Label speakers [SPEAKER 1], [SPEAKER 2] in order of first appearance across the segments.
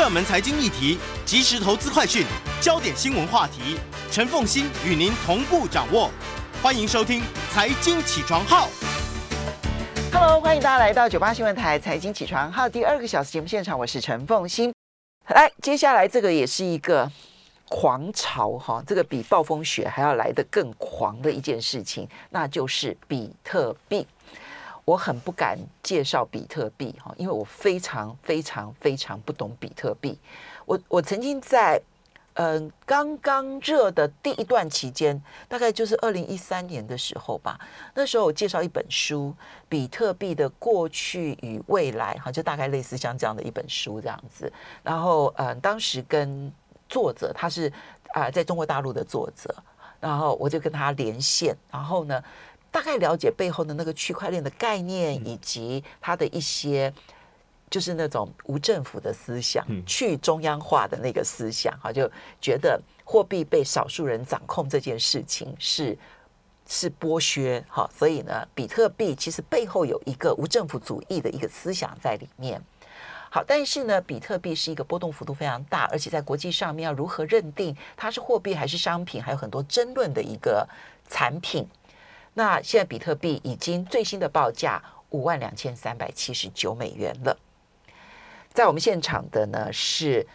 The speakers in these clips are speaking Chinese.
[SPEAKER 1] 热门财经议题、即时投资快讯、焦点新闻话题，陈凤欣与您同步掌握。欢迎收听《财经起床号》。
[SPEAKER 2] Hello，欢迎大家来到九八新闻台《财经起床号》第二个小时节目现场，我是陈凤欣。来，接下来这个也是一个狂潮哈，这个比暴风雪还要来得更狂的一件事情，那就是比特币。我很不敢介绍比特币哈，因为我非常非常非常不懂比特币。我我曾经在嗯、刚刚热的第一段期间，大概就是二零一三年的时候吧。那时候我介绍一本书《比特币的过去与未来》哈，就大概类似像这样的一本书这样子。然后嗯、当时跟作者他是啊、在中国大陆的作者，然后我就跟他连线，然后呢。大概了解背后的那个区块链的概念，以及它的一些就是那种无政府的思想、去中央化的那个思想，哈，就觉得货币被少数人掌控这件事情是是剥削，哈，所以呢，比特币其实背后有一个无政府主义的一个思想在里面。好，但是呢，比特币是一个波动幅度非常大，而且在国际上面要如何认定它是货币还是商品，还有很多争论的一个产品。那现在比特币已经最新的报价五万两千三百七十九美元了。在我们现场的呢是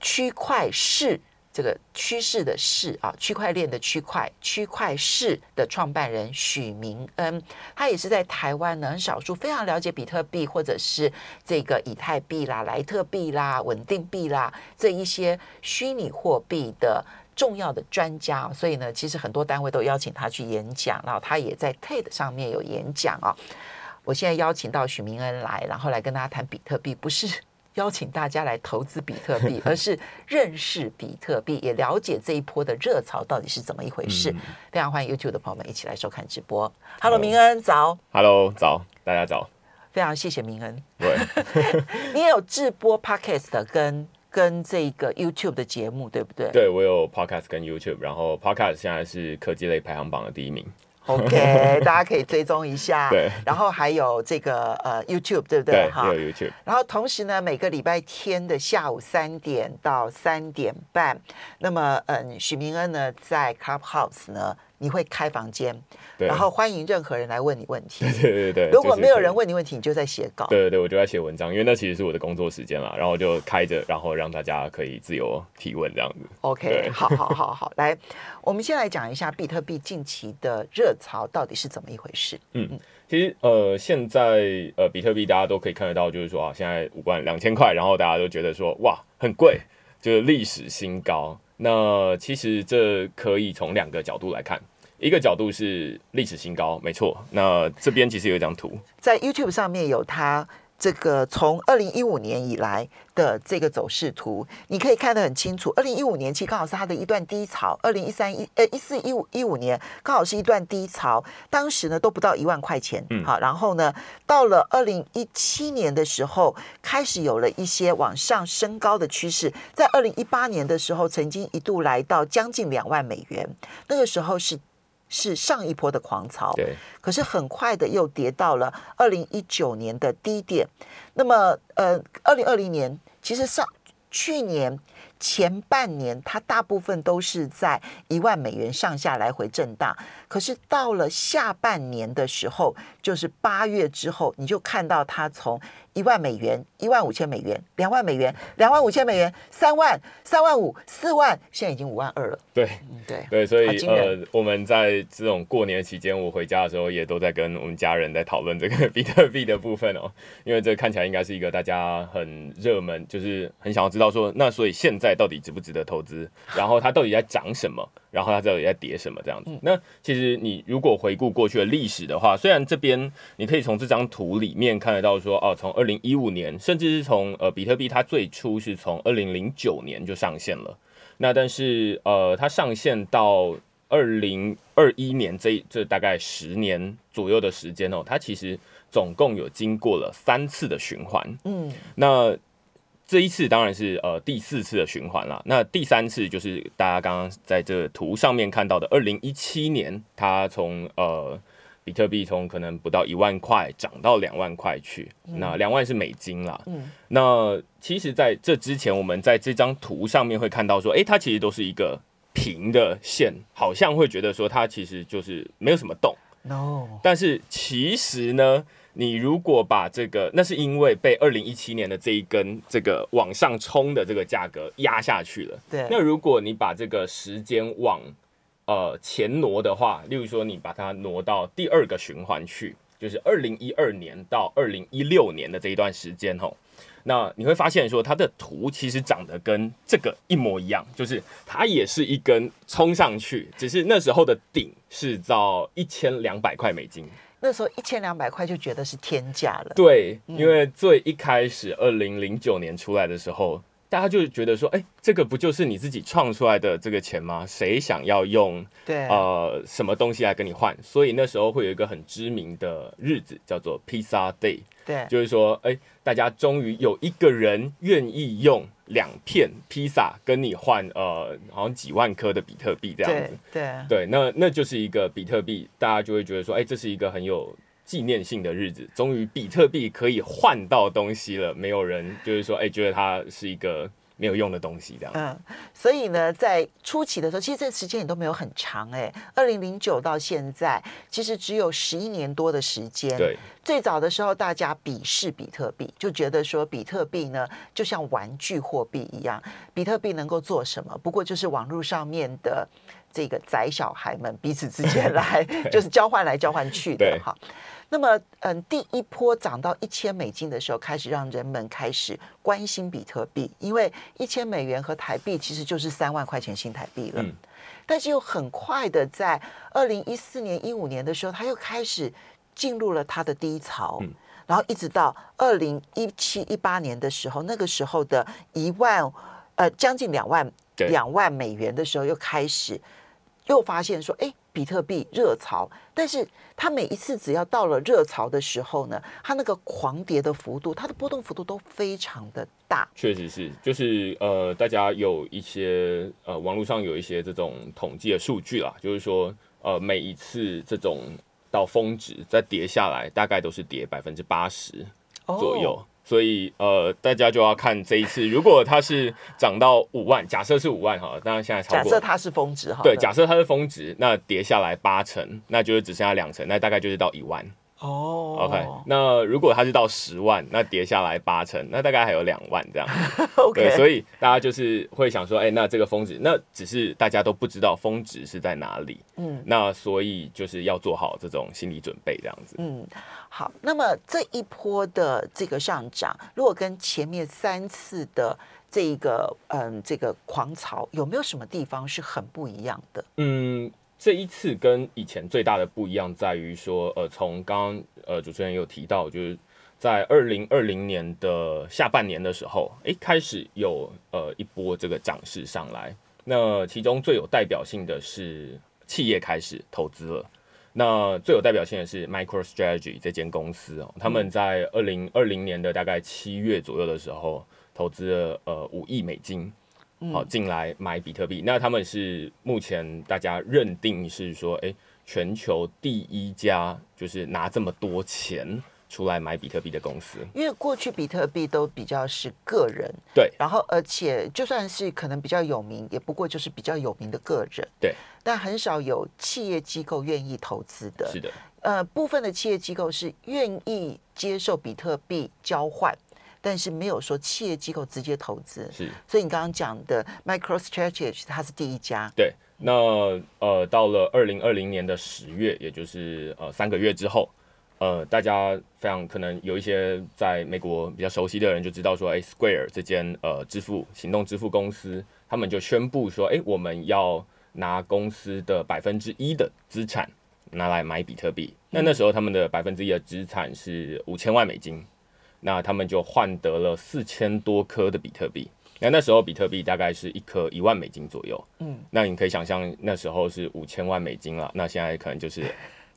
[SPEAKER 2] 区块市这个趋势的市啊，区块链的区块区块市的创办人许明恩，他也是在台湾呢很少数非常了解比特币或者是这个以太币啦、莱特币啦、稳定币啦这一些虚拟货币的。重要的专家，所以呢，其实很多单位都邀请他去演讲，然后他也在 TED 上面有演讲啊。我现在邀请到许明恩来，然后来跟大家谈比特币，不是邀请大家来投资比特币，而是认识比特币，也了解这一波的热潮到底是怎么一回事。非常欢迎 YouTube 的朋友们一起来收看直播。Hello，明恩早。
[SPEAKER 3] Hello，早，大家早。
[SPEAKER 2] 非常谢谢明恩。
[SPEAKER 3] 对，
[SPEAKER 2] 你也有直播 Podcast 跟。跟这个 YouTube 的节目对不对？
[SPEAKER 3] 对，我有 Podcast 跟 YouTube，然后 Podcast 现在是科技类排行榜的第一名。
[SPEAKER 2] OK，大家可以追踪一下。
[SPEAKER 3] 对，
[SPEAKER 2] 然后还有这个呃 YouTube 对不对？
[SPEAKER 3] 哈，有 YouTube。
[SPEAKER 2] 然后同时呢，每个礼拜天的下午三点到三点半，那么嗯，许明恩呢在 Clubhouse 呢。你会开房间，然后欢迎任何人来问你问题。
[SPEAKER 3] 对对对对，
[SPEAKER 2] 如果没有人问你问题，你就在写稿。
[SPEAKER 3] 对对对，我就在写文章，因为那其实是我的工作时间了，然后就开着，然后让大家可以自由提问这样子。
[SPEAKER 2] OK，好好好好，来，我们先来讲一下比特币近期的热潮到底是怎么一回事。
[SPEAKER 3] 嗯，其实呃，现在呃，比特币大家都可以看得到，就是说啊，现在五万两千块，然后大家都觉得说哇，很贵，就是历史新高。那其实这可以从两个角度来看，一个角度是历史新高，没错。那这边其实有一张图，
[SPEAKER 2] 在 YouTube 上面有它。这个从二零一五年以来的这个走势图，你可以看得很清楚。二零一五年其实刚好是它的一段低潮，二零一三一呃一四一五一五年刚好是一段低潮，当时呢都不到一万块钱，嗯，好，然后呢到了二零一七年的时候，开始有了一些往上升高的趋势，在二零一八年的时候，曾经一度来到将近两万美元，那个时候是。是上一波的狂潮，对，可是很快的又跌到了二零一九年的低点。那么，呃，二零二零年其实上去年前半年，它大部分都是在一万美元上下来回震荡。可是到了下半年的时候，就是八月之后，你就看到它从。一万美元，一万五千美元，两万美元，两万五千美元，三万，三万五，四万，现在已经五万二了。
[SPEAKER 3] 对，嗯、对，对，所以呃，我们在这种过年期间，我回家的时候也都在跟我们家人在讨论这个比特币的部分哦，因为这看起来应该是一个大家很热门，就是很想要知道说，那所以现在到底值不值得投资？然后它到底在涨什么？然后它到底在跌什么？这样子。那其实你如果回顾过去的历史的话，虽然这边你可以从这张图里面看得到说，哦，从二二零一五年，甚至是从呃比特币，它最初是从二零零九年就上线了。那但是呃，它上线到二零二一年这这大概十年左右的时间哦，它其实总共有经过了三次的循环。嗯，那这一次当然是呃第四次的循环了。那第三次就是大家刚刚在这图上面看到的二零一七年，它从呃。比特币从可能不到一万块涨到两万块去，嗯、那两万是美金啦。嗯，那其实在这之前，我们在这张图上面会看到说，哎、欸，它其实都是一个平的线，好像会觉得说它其实就是没有什么动。No，但是其实呢，你如果把这个，那是因为被二零一七年的这一根这个往上冲的这个价格压下去了。对，那如果你把这个时间往呃前挪的话，例如说你把它挪到第二个循环去，就是二零一二年到二零一六年的这一段时间吼。那你会发现说，它的图其实长得跟这个一模一样，就是它也是一根冲上去，只是那时候的顶是到一千两百块美金。
[SPEAKER 2] 那时候一千两百块就觉得是天价了。
[SPEAKER 3] 对，因为最一开始二零零九年出来的时候。大家就觉得说，哎、欸，这个不就是你自己创出来的这个钱吗？谁想要用对呃什么东西来跟你换？所以那时候会有一个很知名的日子叫做 Pizza Day，对，就是说，哎、欸，大家终于有一个人愿意用两片披萨跟你换呃，好像几万颗的比特币这样子，对对，对，那那就是一个比特币，大家就会觉得说，哎、欸，这是一个很有。纪念性的日子，终于比特币可以换到东西了。没有人就是说，哎、欸，觉得它是一个没有用的东西这样。
[SPEAKER 2] 嗯，所以呢，在初期的时候，其实这时间也都没有很长、欸。哎，二零零九到现在，其实只有十一年多的时间。对，最早的时候，大家鄙视比特币，就觉得说比特币呢，就像玩具货币一样。比特币能够做什么？不过就是网络上面的这个宅小孩们彼此之间来，就是交换来交换去的哈。那么，嗯，第一波涨到一千美金的时候，开始让人们开始关心比特币，因为一千美元和台币其实就是三万块钱新台币了。嗯。但是又很快的，在二零一四年、一五年的时候，它又开始进入了它的低潮。嗯。然后一直到二零一七、一八年的时候，那个时候的一万，呃，将近两万两万美元的时候，又开始又发现说，哎。比特币热潮，但是它每一次只要到了热潮的时候呢，它那个狂跌的幅度，它的波动幅度都非常的大。
[SPEAKER 3] 确实是，就是呃，大家有一些呃，网络上有一些这种统计的数据啦，就是说呃，每一次这种到峰值再跌下来，大概都是跌百分之八十左右。Oh. 所以呃，大家就要看这一次，如果它是涨到五万，假设是五万哈，当然现在超过。
[SPEAKER 2] 假设它是峰值哈。
[SPEAKER 3] 对，假设它是峰值，那跌下来八成，那就是只剩下两成，那大概就是到一万。哦、oh.，OK，那如果它是到十万，那跌下来八成，那大概还有两万这样。OK，对，所以大家就是会想说，哎、欸，那这个峰值，那只是大家都不知道峰值是在哪里。嗯，那所以就是要做好这种心理准备这样子。
[SPEAKER 2] 嗯，好，那么这一波的这个上涨，如果跟前面三次的这一个嗯这个狂潮，有没有什么地方是很不一样的？
[SPEAKER 3] 嗯。这一次跟以前最大的不一样在于说，呃，从刚刚呃主持人有提到，就是在二零二零年的下半年的时候，哎，开始有呃一波这个涨势上来。那其中最有代表性的是企业开始投资了。那最有代表性的是 MicroStrategy 这间公司哦，他们在二零二零年的大概七月左右的时候，投资了呃五亿美金。好，进来买比特币，那他们是目前大家认定是说，哎，全球第一家就是拿这么多钱出来买比特币的公司。
[SPEAKER 2] 因为过去比特币都比较是个人，
[SPEAKER 3] 对，
[SPEAKER 2] 然后而且就算是可能比较有名，也不过就是比较有名的个人，
[SPEAKER 3] 对，
[SPEAKER 2] 但很少有企业机构愿意投资的。
[SPEAKER 3] 是的，
[SPEAKER 2] 呃，部分的企业机构是愿意接受比特币交换。但是没有说企业机构直接投资，是，所以你刚刚讲的 MicroStrategy 它是第一家。
[SPEAKER 3] 对，那呃，到了二零二零年的十月，也就是呃三个月之后，呃，大家非常可能有一些在美国比较熟悉的人就知道说，哎，Square 这间呃支付行动支付公司，他们就宣布说，哎，我们要拿公司的百分之一的资产拿来买比特币。那那时候他们的百分之一的资产是五千万美金。那他们就换得了四千多颗的比特币。那那时候比特币大概是一颗一万美金左右。嗯，那你可以想象那时候是五千万美金了。那现在可能就是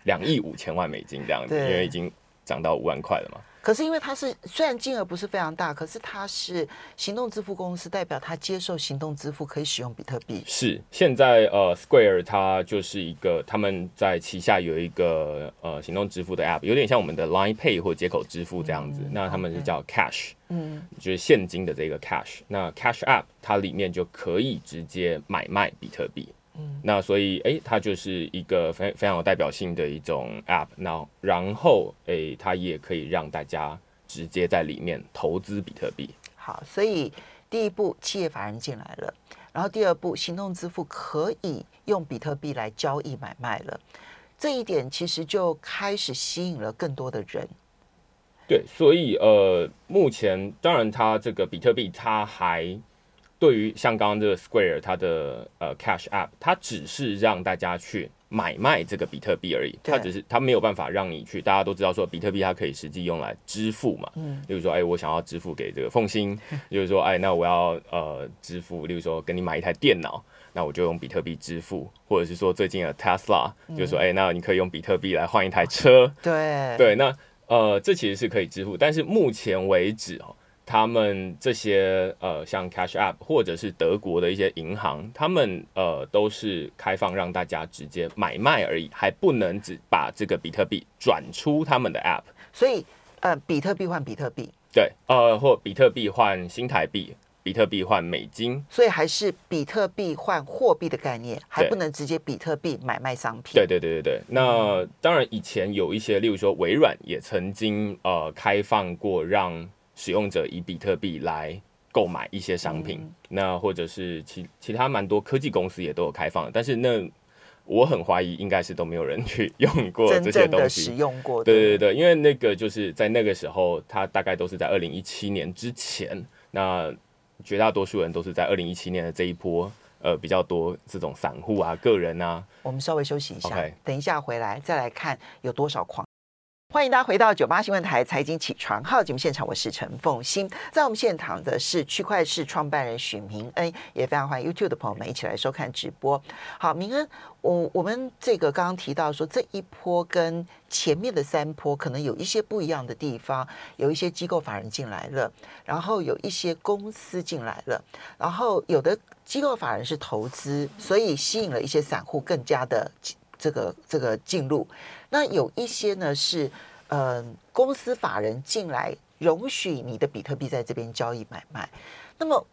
[SPEAKER 3] 两亿五千万美金这样子，因为已经涨到五万块了嘛。
[SPEAKER 2] 可是因为它是虽然金额不是非常大，可是它是行动支付公司，代表它接受行动支付可以使用比特币。
[SPEAKER 3] 是现在呃，Square 它就是一个他们在旗下有一个呃行动支付的 App，有点像我们的 Line Pay 或接口支付这样子。嗯、那他们是叫 Cash，嗯，就是现金的这个 Cash。那 Cash App 它里面就可以直接买卖比特币。那所以，哎、欸，它就是一个非非常有代表性的一种 App。那然后，哎、欸，它也可以让大家直接在里面投资比特币。
[SPEAKER 2] 好，所以第一步，企业法人进来了，然后第二步，行动支付可以用比特币来交易买卖了。这一点其实就开始吸引了更多的人。
[SPEAKER 3] 对，所以呃，目前当然，它这个比特币它还。对于像刚刚这个 Square 它的呃 Cash App，它只是让大家去买卖这个比特币而已，它只是它没有办法让你去。大家都知道说比特币它可以实际用来支付嘛，嗯，例如说哎我想要支付给这个凤馨，就是说哎那我要呃支付，例如说跟你买一台电脑，那我就用比特币支付，或者是说最近的 Tesla，就是说哎那你可以用比特币来换一台车，
[SPEAKER 2] 对
[SPEAKER 3] 对，那呃这其实是可以支付，但是目前为止哦。他们这些呃，像 Cash App 或者是德国的一些银行，他们呃都是开放让大家直接买卖而已，还不能只把这个比特币转出他们的 App。
[SPEAKER 2] 所以呃，比特币换比特币，
[SPEAKER 3] 对，呃，或比特币换新台币，比特币换美金，
[SPEAKER 2] 所以还是比特币换货币的概念，还不能直接比特币买卖商品。
[SPEAKER 3] 对对对对对。那当然，以前有一些，例如说微软也曾经呃开放过让。使用者以比特币来购买一些商品，嗯、那或者是其其他蛮多科技公司也都有开放，但是那我很怀疑应该是都没没有人 去用过这些东西，
[SPEAKER 2] 使用过。
[SPEAKER 3] 对对对，因为那个就是在那个时候，它大概都是在二零一七年之前，那绝大多数人都是在二零一七年的这一波，呃，比较多这种散户啊、个人啊。
[SPEAKER 2] 我们稍微休息一下等一下回来再来看有多少狂。欢迎大家回到九八新闻台财经起床号节目现场，我是陈凤欣。在我们现场的是区块市创办人许明恩，也非常欢迎 YouTube 的朋友们一起来收看直播。好，明恩，我我们这个刚刚提到说，这一波跟前面的三波可能有一些不一样的地方，有一些机构法人进来了，然后有一些公司进来了，然后有的机构法人是投资，所以吸引了一些散户更加的。这个这个进入，那有一些呢是，嗯、呃，公司法人进来容许你的比特币在这边交易买卖。那么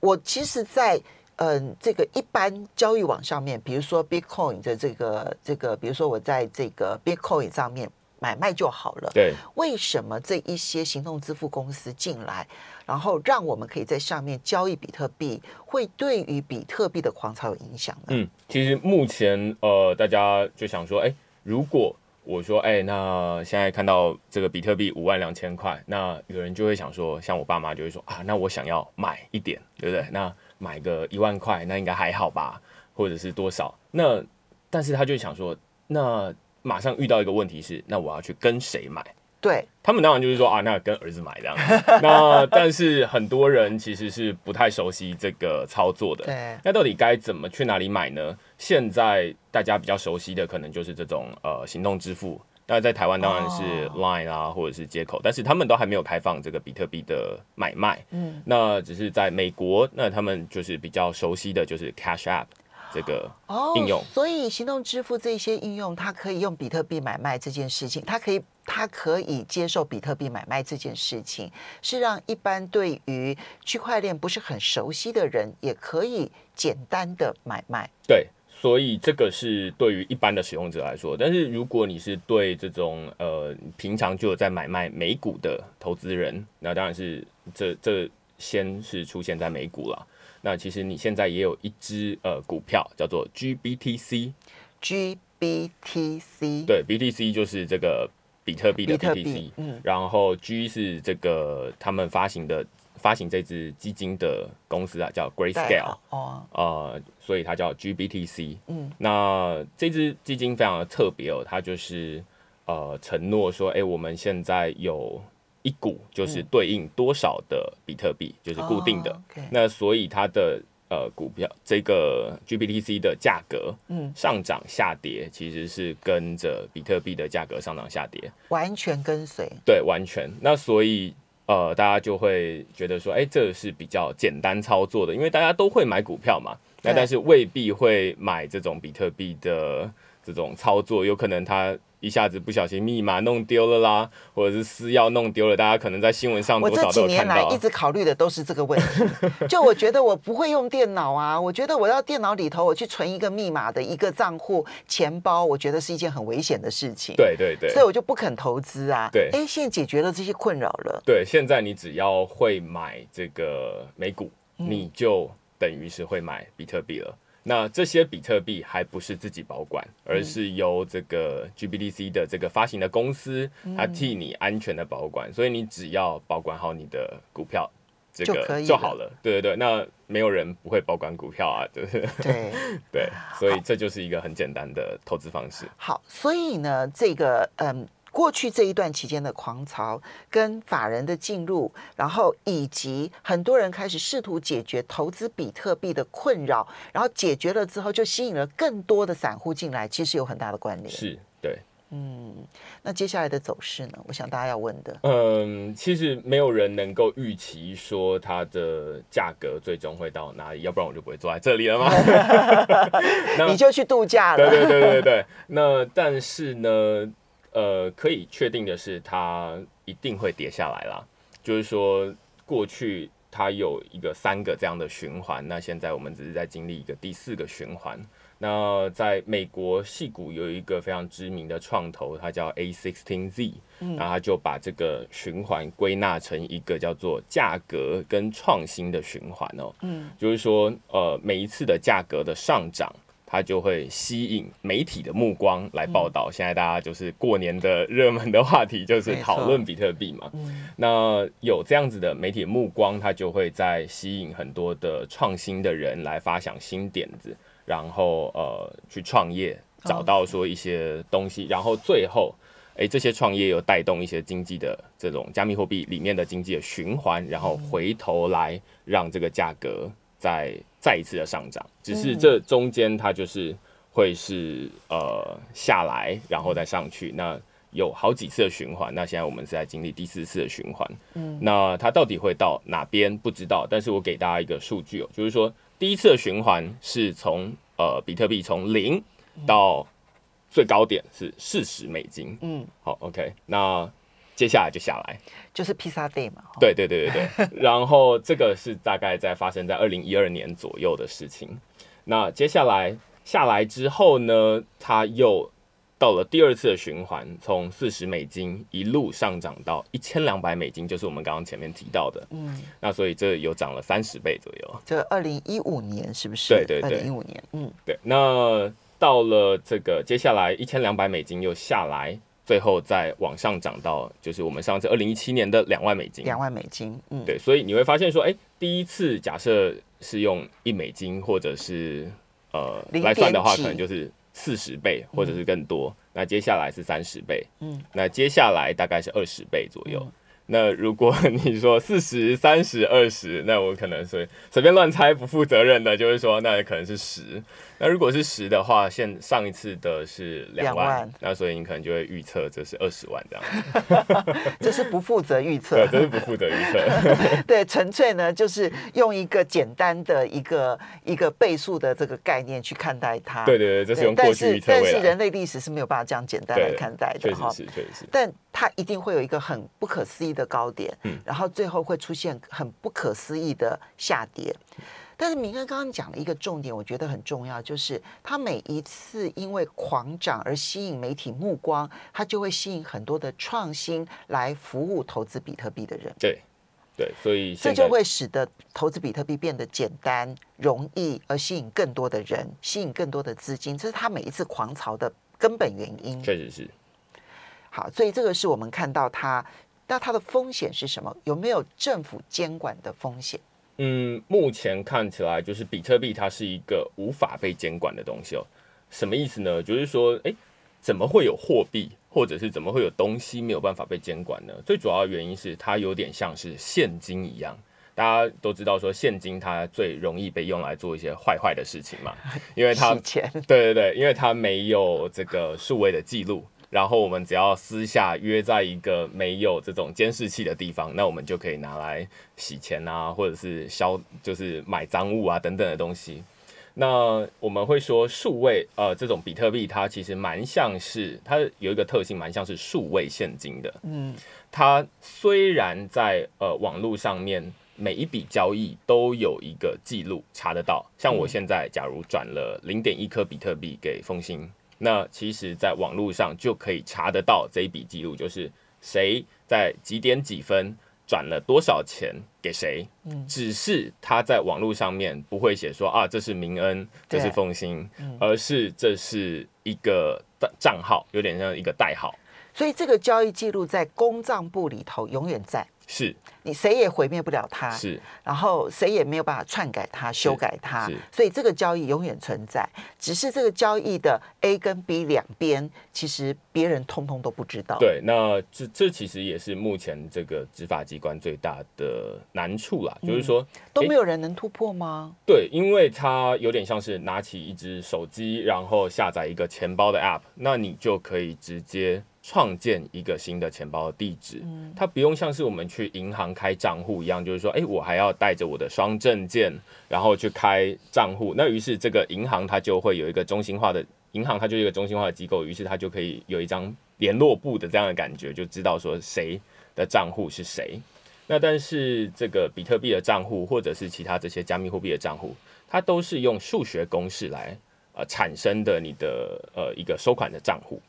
[SPEAKER 2] 我其实在，在嗯这个一般交易网上面，比如说 Bitcoin 的这个这个，比如说我在这个 Bitcoin 上面买卖就好了。
[SPEAKER 3] 对，
[SPEAKER 2] 为什么这一些行动支付公司进来？然后让我们可以在上面交易比特币，会对于比特币的狂潮有影响呢？
[SPEAKER 3] 嗯，其实目前呃，大家就想说，哎，如果我说，哎，那现在看到这个比特币五万两千块，那有人就会想说，像我爸妈就会说啊，那我想要买一点，对不对？那买个一万块，那应该还好吧？或者是多少？那但是他就想说，那马上遇到一个问题是，那我要去跟谁买？
[SPEAKER 2] 对，
[SPEAKER 3] 他们当然就是说啊，那跟儿子买这样。那但是很多人其实是不太熟悉这个操作的。
[SPEAKER 2] 对，
[SPEAKER 3] 那到底该怎么去哪里买呢？现在大家比较熟悉的可能就是这种呃行动支付。那在台湾当然是 Line 啊，或者是接口，但是他们都还没有开放这个比特币的买卖。嗯，那只是在美国，那他们就是比较熟悉的就是 Cash App。这个应用，
[SPEAKER 2] 所以行动支付这些应用，它可以用比特币买卖这件事情，它可以，它可以接受比特币买卖这件事情，是让一般对于区块链不是很熟悉的人，也可以简单的买卖。
[SPEAKER 3] 对，所以这个是对于一般的使用者来说，但是如果你是对这种呃平常就有在买卖美股的投资人，那当然是这这先是出现在美股了。那其实你现在也有一只呃股票叫做 GBTC，GBTC，对，BTC 就是这个比特币的 BTC，嗯，然后 G 是这个他们发行的发行这支基金的公司啊，叫 Grayscale，哦，呃，所以它叫 GBTC，嗯，那这支基金非常的特别哦，它就是呃承诺说，哎，我们现在有。一股就是对应多少的比特币，就是固定的。那所以它的呃股票这个 GBTC 的价格嗯上涨下跌，其实是跟着比特币的价格上涨下跌，
[SPEAKER 2] 完全跟随。
[SPEAKER 3] 对，完全。那所以呃大家就会觉得说，哎，这是比较简单操作的，因为大家都会买股票嘛，那但是未必会买这种比特币的这种操作，有可能他。一下子不小心密码弄丢了啦，或者是私钥弄丢了，大家可能在新闻上多少都有看到。我这几年来
[SPEAKER 2] 一直考虑的都是这个问题。就我觉得我不会用电脑啊，我觉得我要电脑里头我去存一个密码的一个账户钱包，我觉得是一件很危险的事情。
[SPEAKER 3] 对对对，
[SPEAKER 2] 所以我就不肯投资啊。
[SPEAKER 3] 对，
[SPEAKER 2] 哎，现在解决了这些困扰了。
[SPEAKER 3] 对，现在你只要会买这个美股，你就等于是会买比特币了。那这些比特币还不是自己保管，而是由这个 GBDC 的这个发行的公司，它替你安全的保管，所以你只要保管好你的股票，这个就好了。对对对，那没有人不会保管股票啊，对 不对？
[SPEAKER 2] 对
[SPEAKER 3] 对，所以这就是一个很简单的投资方式。
[SPEAKER 2] 好，所以呢，这个嗯。过去这一段期间的狂潮，跟法人的进入，然后以及很多人开始试图解决投资比特币的困扰，然后解决了之后，就吸引了更多的散户进来，其实有很大的关联。
[SPEAKER 3] 是，对，
[SPEAKER 2] 嗯，那接下来的走势呢？我想大家要问的，
[SPEAKER 3] 嗯，其实没有人能够预期说它的价格最终会到哪里，要不然我就不会坐在这里了
[SPEAKER 2] 吗？你就去度假了。
[SPEAKER 3] 对对对对对。那但是呢？呃，可以确定的是，它一定会跌下来啦。就是说，过去它有一个三个这样的循环，那现在我们只是在经历一个第四个循环。那在美国戏谷有一个非常知名的创投，它叫 A16Z，然后他就把这个循环归纳成一个叫做价格跟创新的循环哦。嗯，就是说，呃，每一次的价格的上涨。它就会吸引媒体的目光来报道。现在大家就是过年的热门的话题，就是讨论比特币嘛。那有这样子的媒体目光，它就会在吸引很多的创新的人来发想新点子，然后呃去创业，找到说一些东西，然后最后诶这些创业又带动一些经济的这种加密货币里面的经济的循环，然后回头来让这个价格在。再一次的上涨，只是这中间它就是会是呃下来，然后再上去。那有好几次的循环，那现在我们是在经历第四次的循环。嗯，那它到底会到哪边不知道，但是我给大家一个数据哦，就是说第一次的循环是从呃比特币从零到最高点是四十美金。嗯，好，OK，那。接下来就下来，
[SPEAKER 2] 就是披萨 day 嘛。
[SPEAKER 3] 对对对对对，然后这个是大概在发生在二零一二年左右的事情。那接下来下来之后呢，它又到了第二次的循环，从四十美金一路上涨到一千两百美金，就是我们刚刚前面提到的。嗯，那所以这有涨了三十倍左右。
[SPEAKER 2] 这二零一五年是不是？
[SPEAKER 3] 对对对，
[SPEAKER 2] 二零一五年。嗯，
[SPEAKER 3] 对。那到了这个接下来一千两百美金又下来。最后再往上涨到，就是我们上次二零一七年的两万美金。
[SPEAKER 2] 两万美金，嗯，
[SPEAKER 3] 对，所以你会发现说，哎，第一次假设是用一美金或者是呃来算的话，可能就是四十倍或者是更多。嗯、那接下来是三十倍，嗯，那接下来大概是二十倍左右。嗯那如果你说四十三十二十，那我可能是随便乱猜，不负责任的，就是说那可能是十。那如果是十的话，现上一次的是两万，万那所以你可能就会预测这是二十万这样。
[SPEAKER 2] 这是不负责预测，
[SPEAKER 3] 对，这是不负责预测。
[SPEAKER 2] 对，纯粹呢就是用一个简单的一个一个倍数的这个概念去看待它。
[SPEAKER 3] 对对对，这是用过去预测。
[SPEAKER 2] 但是人类历史是没有办法这样简单来看待的，
[SPEAKER 3] 确实是，确实是。
[SPEAKER 2] 但它一定会有一个很不可思议的高点，嗯，然后最后会出现很不可思议的下跌。但是明哥刚刚讲了一个重点，我觉得很重要，就是他每一次因为狂涨而吸引媒体目光，他就会吸引很多的创新来服务投资比特币的人。
[SPEAKER 3] 对，对，所以
[SPEAKER 2] 这就会使得投资比特币变得简单容易，而吸引更多的人，吸引更多的资金，这是他每一次狂潮的根本原因。
[SPEAKER 3] 确实是。
[SPEAKER 2] 好，所以这个是我们看到它，那它的风险是什么？有没有政府监管的风险？
[SPEAKER 3] 嗯，目前看起来就是比特币它是一个无法被监管的东西哦。什么意思呢？就是说，诶，怎么会有货币，或者是怎么会有东西没有办法被监管呢？最主要的原因是它有点像是现金一样，大家都知道说现金它最容易被用来做一些坏坏的事情嘛，因为它
[SPEAKER 2] 钱
[SPEAKER 3] 对对对，因为它没有这个数位的记录。然后我们只要私下约在一个没有这种监视器的地方，那我们就可以拿来洗钱啊，或者是消，就是买赃物啊等等的东西。那我们会说数位呃这种比特币，它其实蛮像是它有一个特性，蛮像是数位现金的。嗯，它虽然在呃网络上面每一笔交易都有一个记录查得到，像我现在假如转了零点一颗比特币给凤馨。那其实，在网络上就可以查得到这一笔记录，就是谁在几点几分转了多少钱给谁。嗯，只是他在网络上面不会写说啊，这是明恩，这是凤馨，而是这是一个账号，有点像一个代号。
[SPEAKER 2] 所以这个交易记录在公账簿里头永远在。
[SPEAKER 3] 是
[SPEAKER 2] 你谁也毁灭不了它，
[SPEAKER 3] 是，
[SPEAKER 2] 然后谁也没有办法篡改它、修改它，所以这个交易永远存在。只是这个交易的 A 跟 B 两边，其实别人通通都不知道。
[SPEAKER 3] 对，那这这其实也是目前这个执法机关最大的难处啦，嗯、就是说
[SPEAKER 2] 都没有人能突破吗？
[SPEAKER 3] 对，因为它有点像是拿起一只手机，然后下载一个钱包的 App，那你就可以直接。创建一个新的钱包的地址，它不用像是我们去银行开账户一样，就是说，哎，我还要带着我的双证件，然后去开账户。那于是这个银行它就会有一个中心化的银行，它就是一个中心化的机构，于是它就可以有一张联络簿的这样的感觉，就知道说谁的账户是谁。那但是这个比特币的账户或者是其他这些加密货币的账户，它都是用数学公式来呃产生的你的呃一个收款的账户。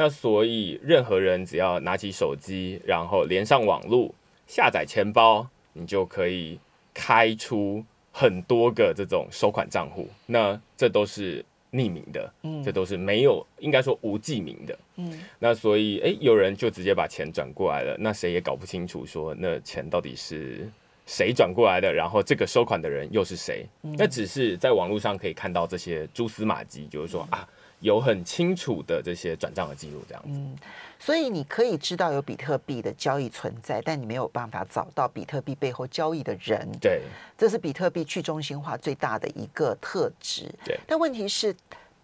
[SPEAKER 3] 那所以，任何人只要拿起手机，然后连上网络，下载钱包，你就可以开出很多个这种收款账户。那这都是匿名的，嗯，这都是没有，应该说无记名的，嗯。那所以，诶，有人就直接把钱转过来了，那谁也搞不清楚说那钱到底是谁转过来的，然后这个收款的人又是谁？那只是在网络上可以看到这些蛛丝马迹，就是说啊。有很清楚的这些转账的记录，这样子。嗯，
[SPEAKER 2] 所以你可以知道有比特币的交易存在，但你没有办法找到比特币背后交易的人。
[SPEAKER 3] 对，
[SPEAKER 2] 这是比特币去中心化最大的一个特质。
[SPEAKER 3] 对，
[SPEAKER 2] 但问题是。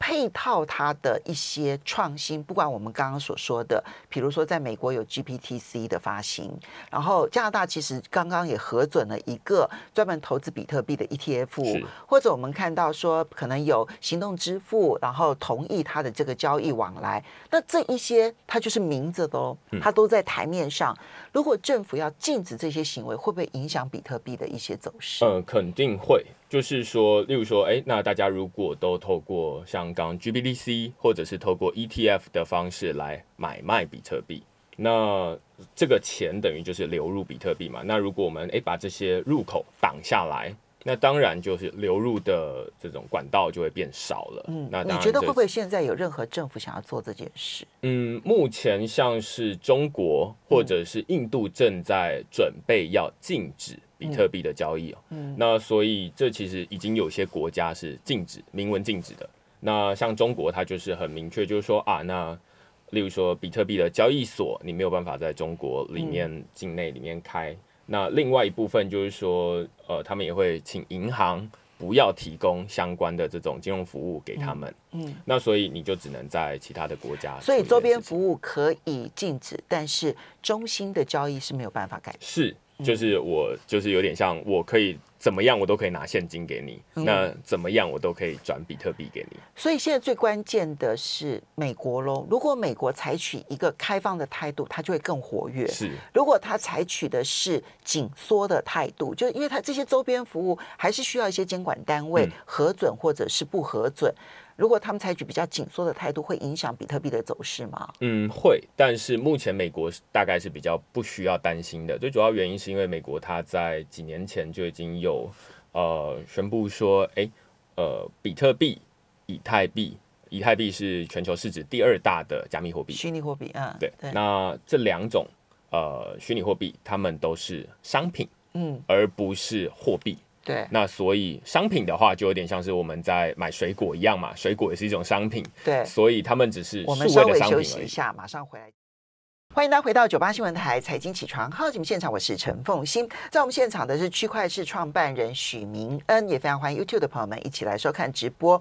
[SPEAKER 2] 配套它的一些创新，不管我们刚刚所说的，比如说在美国有 GPTC 的发行，然后加拿大其实刚刚也核准了一个专门投资比特币的 ETF，或者我们看到说可能有行动支付，然后同意它的这个交易往来，那这一些它就是明着的哦，它都在台面上。如果政府要禁止这些行为，会不会影响比特币的一些走势？
[SPEAKER 3] 嗯，肯定会。就是说，例如说，哎，那大家如果都透过像刚 GBDC 或者是透过 ETF 的方式来买卖比特币，那这个钱等于就是流入比特币嘛。那如果我们哎把这些入口挡下来，那当然就是流入的这种管道就会变少了。嗯，那
[SPEAKER 2] 你觉得会不会现在有任何政府想要做这件事？
[SPEAKER 3] 嗯，目前像是中国或者是印度正在准备要禁止比特币的交易哦。嗯，那所以这其实已经有些国家是禁止，明文禁止的。那像中国，它就是很明确，就是说啊，那例如说比特币的交易所，你没有办法在中国里面境内里面开。那另外一部分就是说，呃，他们也会请银行不要提供相关的这种金融服务给他们。嗯，嗯，那所以你就只能在其他的国家。
[SPEAKER 2] 所以周边服务可以禁止，但是中心的交易是没有办法改变。
[SPEAKER 3] 是，就是我就是有点像我可以。怎么样，我都可以拿现金给你。那怎么样，我都可以转比特币给你。
[SPEAKER 2] 所以现在最关键的是美国喽。如果美国采取一个开放的态度，它就会更活跃。
[SPEAKER 3] 是。
[SPEAKER 2] 如果它采取的是紧缩的态度，就因为它这些周边服务还是需要一些监管单位核准或者是不核准。如果他们采取比较紧缩的态度，会影响比特币的走势吗？
[SPEAKER 3] 嗯，会。但是目前美国大概是比较不需要担心的。最主要原因是因为美国它在几年前就已经有呃宣布说，哎，呃，比特币、以太币，以太币是全球市值第二大的加密货币，
[SPEAKER 2] 虚拟货币啊。
[SPEAKER 3] 对。对，那这两种呃虚拟货币，它们都是商品，嗯，而不是货币。
[SPEAKER 2] 对，
[SPEAKER 3] 那所以商品的话，就有点像是我们在买水果一样嘛，水果也是一种商品。
[SPEAKER 2] 对，
[SPEAKER 3] 所以他们只是数位的商品而已。
[SPEAKER 2] 我们稍微休息一下，马上回来。欢迎大家回到九八新闻台财经起床号节目现场，我是陈凤欣。在我们现场的是区块市创办人许明恩，也非常欢迎 YouTube 的朋友们一起来收看直播。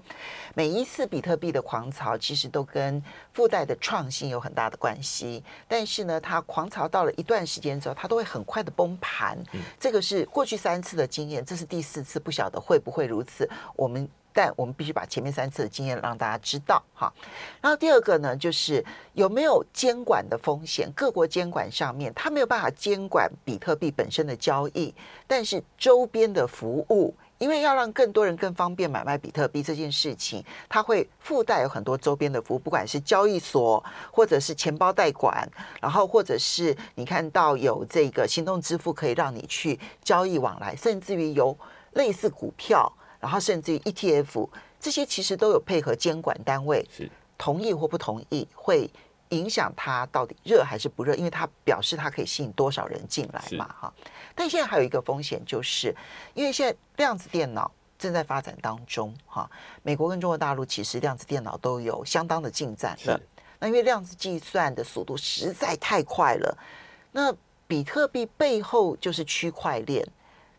[SPEAKER 2] 每一次比特币的狂潮，其实都跟附带的创新有很大的关系。但是呢，它狂潮到了一段时间之后，它都会很快的崩盘。这个是过去三次的经验，这是第四次，不晓得会不会如此。我们。但我们必须把前面三次的经验让大家知道哈。然后第二个呢，就是有没有监管的风险？各国监管上面，它没有办法监管比特币本身的交易，但是周边的服务，因为要让更多人更方便买卖比特币这件事情，它会附带有很多周边的服务，不管是交易所，或者是钱包代管，然后或者是你看到有这个行动支付可以让你去交易往来，甚至于有类似股票。然后甚至于 ETF 这些其实都有配合监管单位是同意或不同意，会影响它到底热还是不热，因为它表示它可以吸引多少人进来嘛哈。但现在还有一个风险，就是因为现在量子电脑正在发展当中哈，美国跟中国大陆其实量子电脑都有相当的进展了。那因为量子计算的速度实在太快了，那比特币背后就是区块链。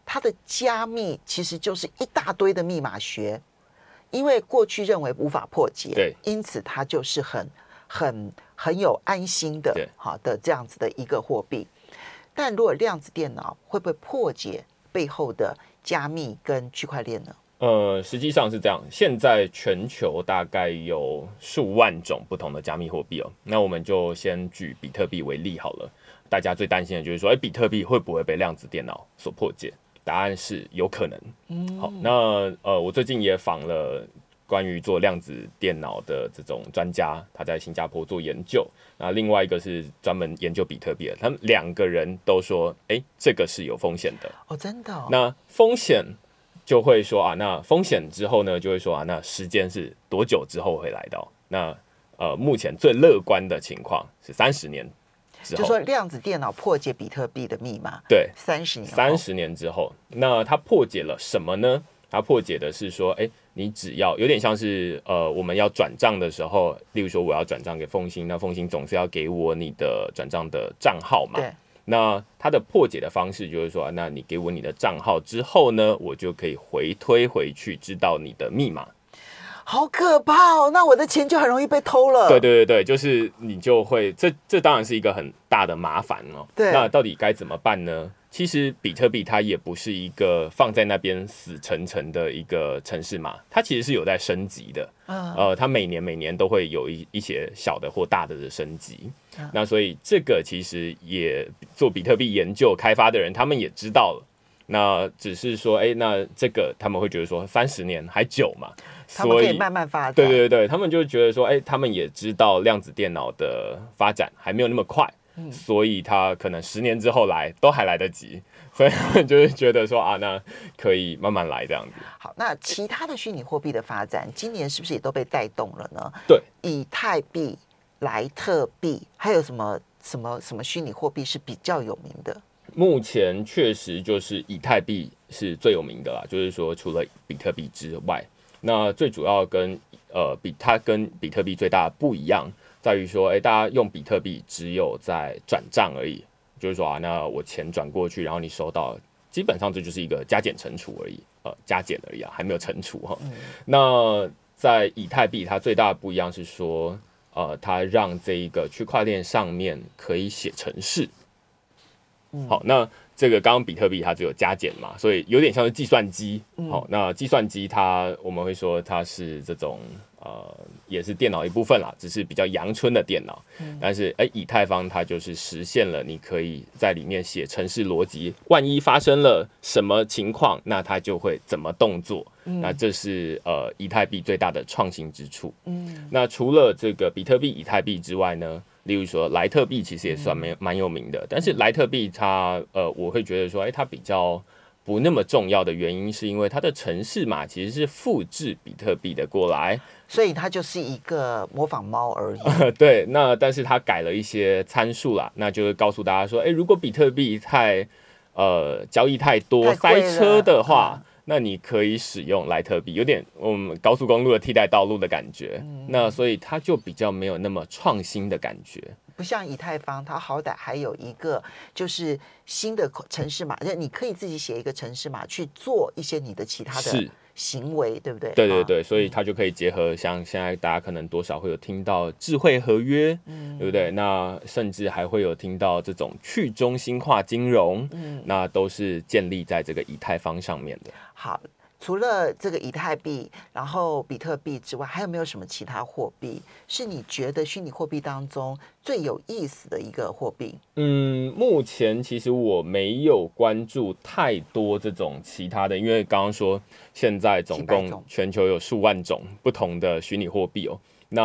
[SPEAKER 2] 它的加密其实就是一大堆的密码学，因为过去认为无法破解，对，因此它就是很、很、很有安心的，好的这样子的一个货币。但如果量子电脑会不会破解背后的加密跟区块链呢？
[SPEAKER 3] 呃，实际上是这样，现在全球大概有数万种不同的加密货币哦。那我们就先举比特币为例好了，大家最担心的就是说，哎，比特币会不会被量子电脑所破解？答案是有可能。嗯，好，那呃，我最近也访了关于做量子电脑的这种专家，他在新加坡做研究。那另外一个是专门研究比特币的，他们两个人都说，哎、欸，这个是有风险的。
[SPEAKER 2] 哦，真的、哦。
[SPEAKER 3] 那风险就会说啊，那风险之后呢，就会说啊，那时间是多久之后会来到？那呃，目前最乐观的情况是三十年。
[SPEAKER 2] 就说量子电脑破解比特币的密码，
[SPEAKER 3] 对，
[SPEAKER 2] 三十年，
[SPEAKER 3] 三十年之后，那它破解了什么呢？它破解的是说，哎，你只要有点像是呃，我们要转账的时候，例如说我要转账给凤馨，那凤馨总是要给我你的转账的账号嘛。对。那它的破解的方式就是说，那你给我你的账号之后呢，我就可以回推回去，知道你的密码。
[SPEAKER 2] 好可怕哦！那我的钱就很容易被偷了。
[SPEAKER 3] 对对对对，就是你就会，这这当然是一个很大的麻烦哦。对，那到底该怎么办呢？其实比特币它也不是一个放在那边死沉沉的一个城市嘛，它其实是有在升级的。嗯，呃，它每年每年都会有一一些小的或大的的升级。嗯，那所以这个其实也做比特币研究开发的人，他们也知道了。那只是说，哎，那这个他们会觉得说，三十年还久嘛？
[SPEAKER 2] 他们可以慢慢发展。
[SPEAKER 3] 对对对，他们就觉得说，哎，他们也知道量子电脑的发展还没有那么快，嗯，所以他可能十年之后来都还来得及，所以他们就是觉得说啊，那可以慢慢来这样子。
[SPEAKER 2] 好，那其他的虚拟货币的发展，今年是不是也都被带动了呢？
[SPEAKER 3] 对，
[SPEAKER 2] 以太币、莱特币，还有什么什么什么虚拟货币是比较有名的？
[SPEAKER 3] 目前确实就是以太币是最有名的啦，就是说除了比特币之外。那最主要跟呃比它跟比特币最大的不一样，在于说，哎，大家用比特币只有在转账而已，就是说啊，那我钱转过去，然后你收到，基本上这就是一个加减乘除而已，呃，加减而已啊，还没有乘除哈。嗯、那在以太币，它最大的不一样是说，呃，它让这一个区块链上面可以写程式。嗯、好，那。这个刚刚比特币它只有加减嘛，所以有点像是计算机。好、哦，那计算机它我们会说它是这种呃，也是电脑一部分啦，只是比较阳春的电脑。嗯、但是哎，以太坊它就是实现了你可以在里面写程式逻辑，万一发生了什么情况，那它就会怎么动作。嗯、那这是呃以太币最大的创新之处。嗯，那除了这个比特币、以太币之外呢？例如说，莱特币其实也算蛮蛮有名的，但是莱特币它呃，我会觉得说，哎，它比较不那么重要的原因，是因为它的程式嘛其实是复制比特币的过来，
[SPEAKER 2] 所以它就是一个模仿猫而已。
[SPEAKER 3] 对，那但是它改了一些参数啦，那就是告诉大家说，哎，如果比特币太呃交易太多塞车的话。嗯那你可以使用莱特币，有点我们高速公路的替代道路的感觉。嗯、那所以它就比较没有那么创新的感觉。
[SPEAKER 2] 不像以太坊，它好歹还有一个就是新的城市码，就你可以自己写一个城市码去做一些你的其他的行为，对不对？
[SPEAKER 3] 对对对，所以它就可以结合像现在大家可能多少会有听到智慧合约，嗯，对不对？那甚至还会有听到这种去中心化金融，嗯，那都是建立在这个以太坊上面的。
[SPEAKER 2] 好。除了这个以太币，然后比特币之外，还有没有什么其他货币是你觉得虚拟货币当中最有意思的一个货币？
[SPEAKER 3] 嗯，目前其实我没有关注太多这种其他的，因为刚刚说现在总共全球有数万种不同的虚拟货币哦。那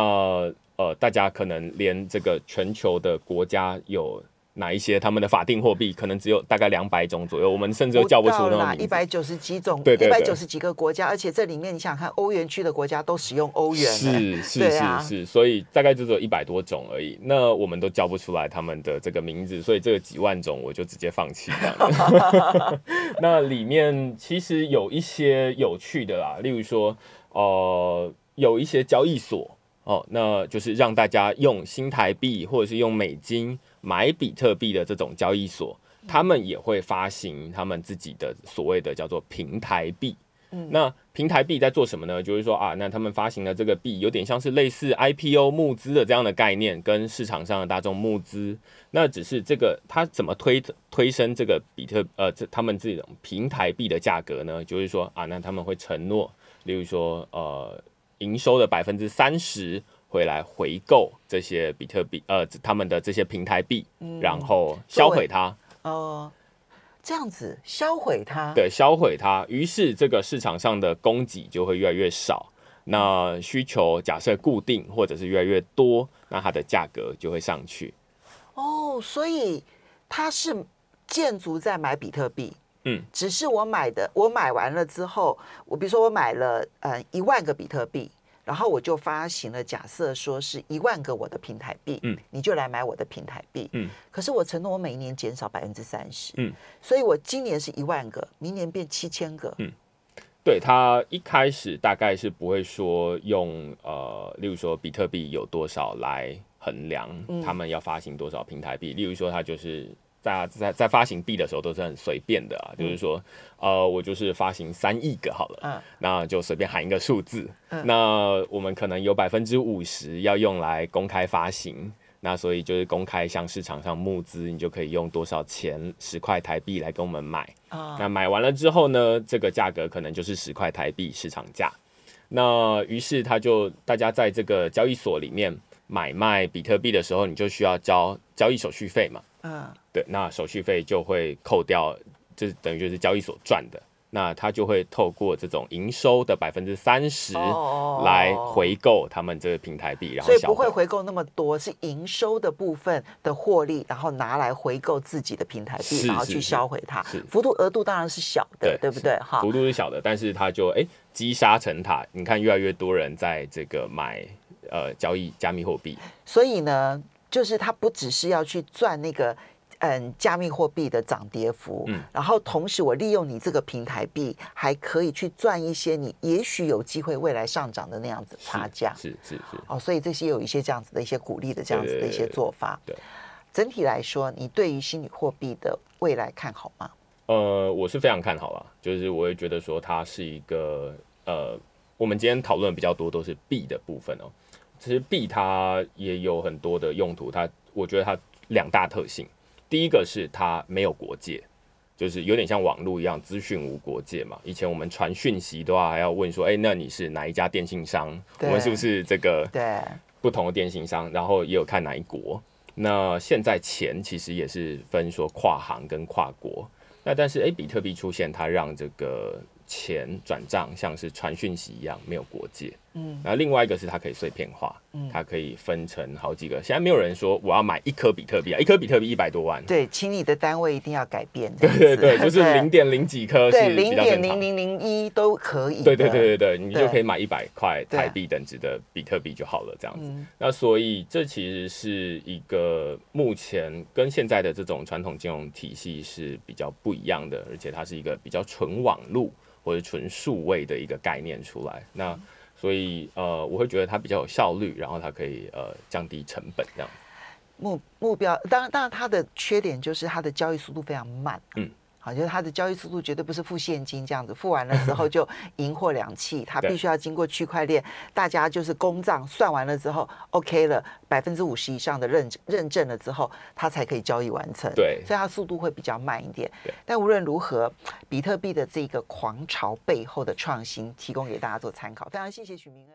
[SPEAKER 3] 呃，大家可能连这个全球的国家有。哪一些他们的法定货币可能只有大概两百种左右，我们甚至都叫不出那
[SPEAKER 2] 一百九十几种，对，一百九十几个国家，而且这里面你想看欧元区的国家都使用欧元，
[SPEAKER 3] 是是是是，所以大概就只有一百多种而已。那我们都叫不出来他们的这个名字，所以这个几万种我就直接放弃了。那里面其实有一些有趣的啦，例如说，呃，有一些交易所哦，那就是让大家用新台币或者是用美金。买比特币的这种交易所，他们也会发行他们自己的所谓的叫做平台币。嗯，那平台币在做什么呢？就是说啊，那他们发行的这个币有点像是类似 IPO 募资的这样的概念，跟市场上的大众募资。那只是这个它怎么推推升这个比特呃这他们这种平台币的价格呢？就是说啊，那他们会承诺，例如说呃营收的百分之三十。回来回购这些比特币，呃，他们的这些平台币，嗯、然后销毁它。
[SPEAKER 2] 呃，这样子销毁它，
[SPEAKER 3] 对，销毁它。于是这个市场上的供给就会越来越少，那需求假设固定或者是越来越多，那它的价格就会上去。
[SPEAKER 2] 哦，所以它是建筑在买比特币，嗯，只是我买的，我买完了之后，我比如说我买了呃一万个比特币。然后我就发行了，假设说是一万个我的平台币，嗯，你就来买我的平台币，嗯。可是我承诺我每一年减少百分之三十，嗯，所以我今年是一万个，明年变七千个，
[SPEAKER 3] 嗯。对，他一开始大概是不会说用呃，例如说比特币有多少来衡量他们要发行多少平台币，例如说他就是。在在在发行币的时候都是很随便的啊，嗯、就是说，呃，我就是发行三亿个好了，嗯，那就随便喊一个数字，嗯，那我们可能有百分之五十要用来公开发行，那所以就是公开向市场上募资，你就可以用多少钱，十块台币来跟我们买，那买完了之后呢，这个价格可能就是十块台币市场价，那于是他就大家在这个交易所里面买卖比特币的时候，你就需要交交易手续费嘛。嗯，对，那手续费就会扣掉，就是等于就是交易所赚的，那他就会透过这种营收的百分之三十来回购他们这个平台币，然后
[SPEAKER 2] 所以不会回购那么多，是营收的部分的获利，然后拿来回购自己的平台币，然后去销毁它，幅度额度当然是小的，对，对不对？哈，
[SPEAKER 3] 幅度是小的，但是它就哎积沙成塔，你看越来越多人在这个买呃交易加密货币，
[SPEAKER 2] 所以呢。就是它不只是要去赚那个嗯加密货币的涨跌幅，嗯，然后同时我利用你这个平台币，还可以去赚一些你也许有机会未来上涨的那样子差价，
[SPEAKER 3] 是是是，是
[SPEAKER 2] 哦，所以这些有一些这样子的一些鼓励的这样子的一些做法。对，对，对，对，整体来说，你对于虚拟货币的未来看好吗？
[SPEAKER 3] 呃，我是非常看好了，就是我会觉得说它是一个呃，我们今天讨论比较多都是币的部分哦。其实币它也有很多的用途，它我觉得它两大特性，第一个是它没有国界，就是有点像网络一样，资讯无国界嘛。以前我们传讯息的话，还要问说，哎，那你是哪一家电信商？我们是不是这个对不同的电信商？然后也有看哪一国。那现在钱其实也是分说跨行跟跨国。那但是哎，比特币出现，它让这个钱转账像是传讯息一样，没有国界。嗯，然后另外一个是它可以碎片化，嗯，它可以分成好几个。现在没有人说我要买一颗比特币啊，一颗比特币一百多万。
[SPEAKER 2] 对，请你的单位一定要改变。
[SPEAKER 3] 对对对，就是零点零几颗，是
[SPEAKER 2] 零点零零零一都可以。
[SPEAKER 3] 对对对对对，你就可以买一百块台币等值的比特币就好了，这样子。那所以这其实是一个目前跟现在的这种传统金融体系是比较不一样的，而且它是一个比较纯网路或者纯数位的一个概念出来。那所以呃，我会觉得它比较有效率，然后它可以呃降低成本这样。
[SPEAKER 2] 目目标，当然当然它的缺点就是它的交易速度非常慢。嗯。好，就是它的交易速度绝对不是付现金这样子，付完了之后 就银货两讫，它必须要经过区块链，大家就是公账算完了之后，OK 了，百分之五十以上的认认证了之后，它才可以交易完成。
[SPEAKER 3] 对，
[SPEAKER 2] 所以它速度会比较慢一点。但无论如何，比特币的这个狂潮背后的创新，提供给大家做参考。非常谢谢许明恩。